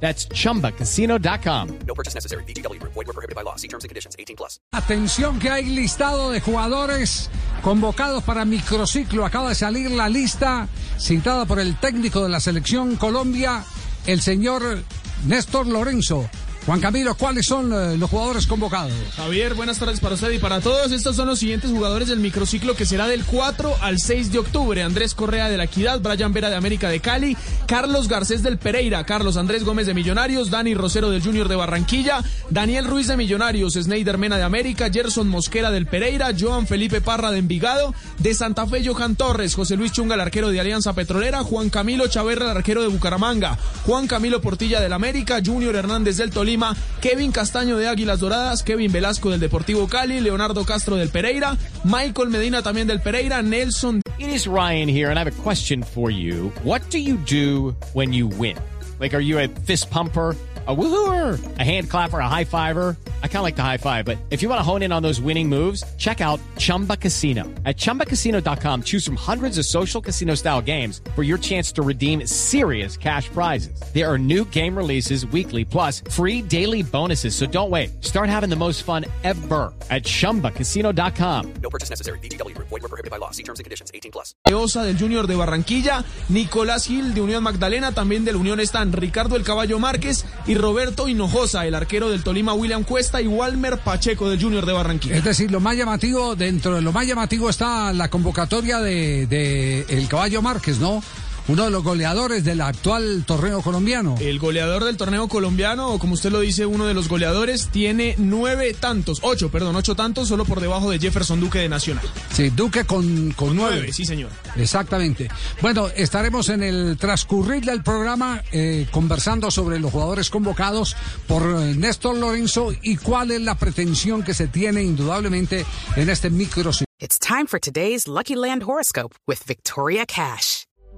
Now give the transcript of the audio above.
That's chumbacasino.com. No purchase necessary. BGW. Void were prohibited by law. See terms and conditions. 18 plus. Atención que hay listado de jugadores convocados para microciclo. Acaba de salir la lista citada por el técnico de la selección Colombia, el señor Néstor Lorenzo. Juan Camilo, ¿cuáles son eh, los jugadores convocados? Javier, buenas tardes para usted y para todos. Estos son los siguientes jugadores del microciclo que será del 4 al 6 de octubre. Andrés Correa de la Equidad, Brian Vera de América de Cali, Carlos Garcés del Pereira, Carlos Andrés Gómez de Millonarios, Dani Rosero del Junior de Barranquilla, Daniel Ruiz de Millonarios, Sneider Mena de América, Gerson Mosquera del Pereira, Joan Felipe Parra de Envigado, de Santa Fe Johan Torres, José Luis Chunga el arquero de Alianza Petrolera, Juan Camilo Chaverra el arquero de Bucaramanga, Juan Camilo Portilla del América, Junior Hernández del Tolima, Kevin Castaño de Águilas Doradas, Kevin Velasco del Deportivo Cali, Leonardo Castro del Pereira, Michael Medina también del Pereira, Nelson It is Ryan here, and I have a question for you. What do you do when you win? Like, are you a fist pumper? A woohooer, a hand clapper, a high fiver. I kind of like the high five, but if you want to hone in on those winning moves, check out Chumba Casino. At chumbacasino.com, choose from hundreds of social casino style games for your chance to redeem serious cash prizes. There are new game releases weekly, plus free daily bonuses. So don't wait. Start having the most fun ever at chumbacasino.com. No purchase necessary. BGW. Void were prohibited by law. See terms and conditions. 18 plus. Osa del Junior de Barranquilla, Nicolás Gil de Unión Magdalena, también del Unión están Ricardo El Caballo Márquez y Roberto Hinojosa, el arquero del Tolima William Cuesta y Walmer Pacheco del Junior de Barranquilla. Es decir, lo más llamativo, dentro de lo más llamativo está la convocatoria de, de El Caballo Márquez, ¿no? Uno de los goleadores del actual torneo colombiano. El goleador del torneo colombiano, o como usted lo dice, uno de los goleadores, tiene nueve tantos, ocho, perdón, ocho tantos, solo por debajo de Jefferson Duque de Nacional. Sí, Duque con, con nueve. Nueve, sí señor. Exactamente. Bueno, estaremos en el transcurrir del programa eh, conversando sobre los jugadores convocados por eh, Néstor Lorenzo y cuál es la pretensión que se tiene indudablemente en este micro. It's time for today's Lucky Land horoscope with Victoria Cash.